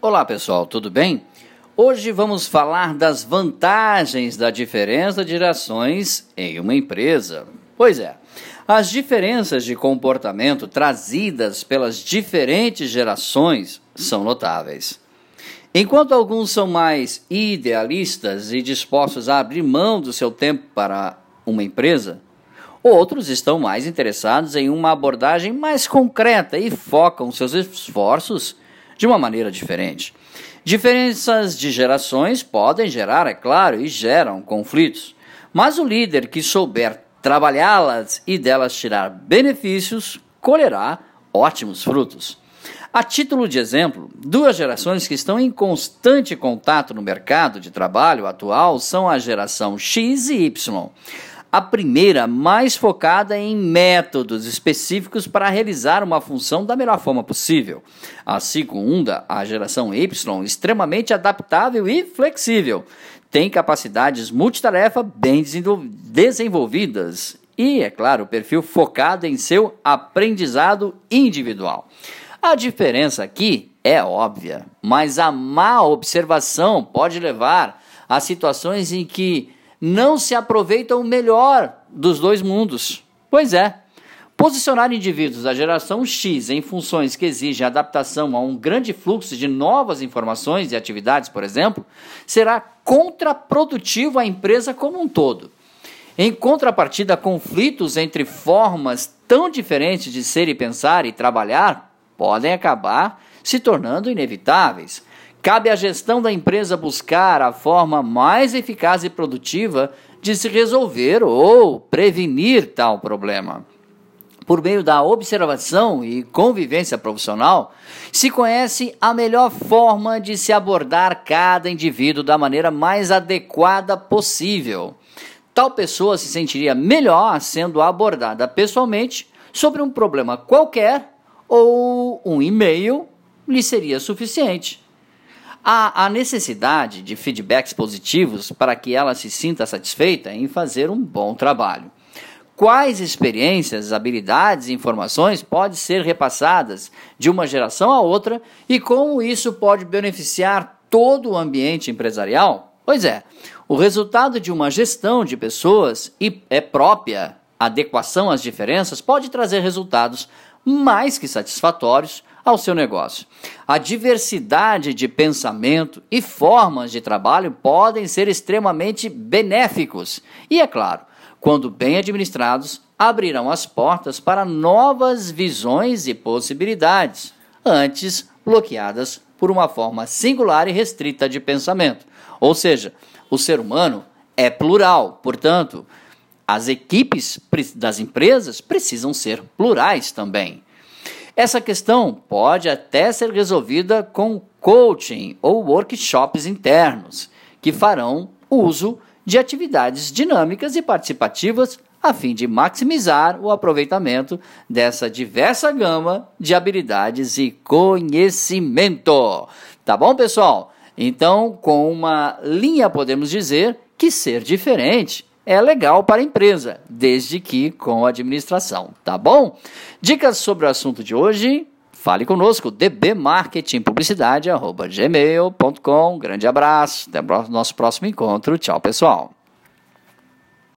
Olá pessoal, tudo bem? Hoje vamos falar das vantagens da diferença de gerações em uma empresa. Pois é, as diferenças de comportamento trazidas pelas diferentes gerações são notáveis. Enquanto alguns são mais idealistas e dispostos a abrir mão do seu tempo para uma empresa, outros estão mais interessados em uma abordagem mais concreta e focam seus esforços de uma maneira diferente. Diferenças de gerações podem gerar, é claro, e geram conflitos, mas o líder que souber trabalhá-las e delas tirar benefícios colherá ótimos frutos. A título de exemplo, duas gerações que estão em constante contato no mercado de trabalho atual são a geração X e Y. A primeira, mais focada em métodos específicos para realizar uma função da melhor forma possível. A segunda, a geração Y, extremamente adaptável e flexível. Tem capacidades multitarefa bem desenvolvidas e, é claro, perfil focado em seu aprendizado individual. A diferença aqui é óbvia, mas a má observação pode levar a situações em que não se aproveita o melhor dos dois mundos. Pois é, posicionar indivíduos da geração X em funções que exigem adaptação a um grande fluxo de novas informações e atividades, por exemplo, será contraprodutivo à empresa como um todo. Em contrapartida, conflitos entre formas tão diferentes de ser e pensar e trabalhar podem acabar se tornando inevitáveis. Cabe à gestão da empresa buscar a forma mais eficaz e produtiva de se resolver ou prevenir tal problema. Por meio da observação e convivência profissional, se conhece a melhor forma de se abordar cada indivíduo da maneira mais adequada possível. Tal pessoa se sentiria melhor sendo abordada pessoalmente sobre um problema qualquer ou um e-mail lhe seria suficiente. Há a necessidade de feedbacks positivos para que ela se sinta satisfeita em fazer um bom trabalho. Quais experiências, habilidades e informações podem ser repassadas de uma geração a outra e como isso pode beneficiar todo o ambiente empresarial? Pois é, o resultado de uma gestão de pessoas e é própria adequação às diferenças pode trazer resultados mais que satisfatórios ao seu negócio. A diversidade de pensamento e formas de trabalho podem ser extremamente benéficos e, é claro, quando bem administrados, abrirão as portas para novas visões e possibilidades, antes bloqueadas por uma forma singular e restrita de pensamento. Ou seja, o ser humano é plural, portanto, as equipes das empresas precisam ser plurais também. Essa questão pode até ser resolvida com coaching ou workshops internos, que farão uso de atividades dinâmicas e participativas a fim de maximizar o aproveitamento dessa diversa gama de habilidades e conhecimento. Tá bom, pessoal? Então, com uma linha podemos dizer que ser diferente é legal para a empresa, desde que com a administração, tá bom? Dicas sobre o assunto de hoje, fale conosco, dbmarketingpublicidade.gmail.com. Grande abraço, até o nosso próximo encontro. Tchau, pessoal.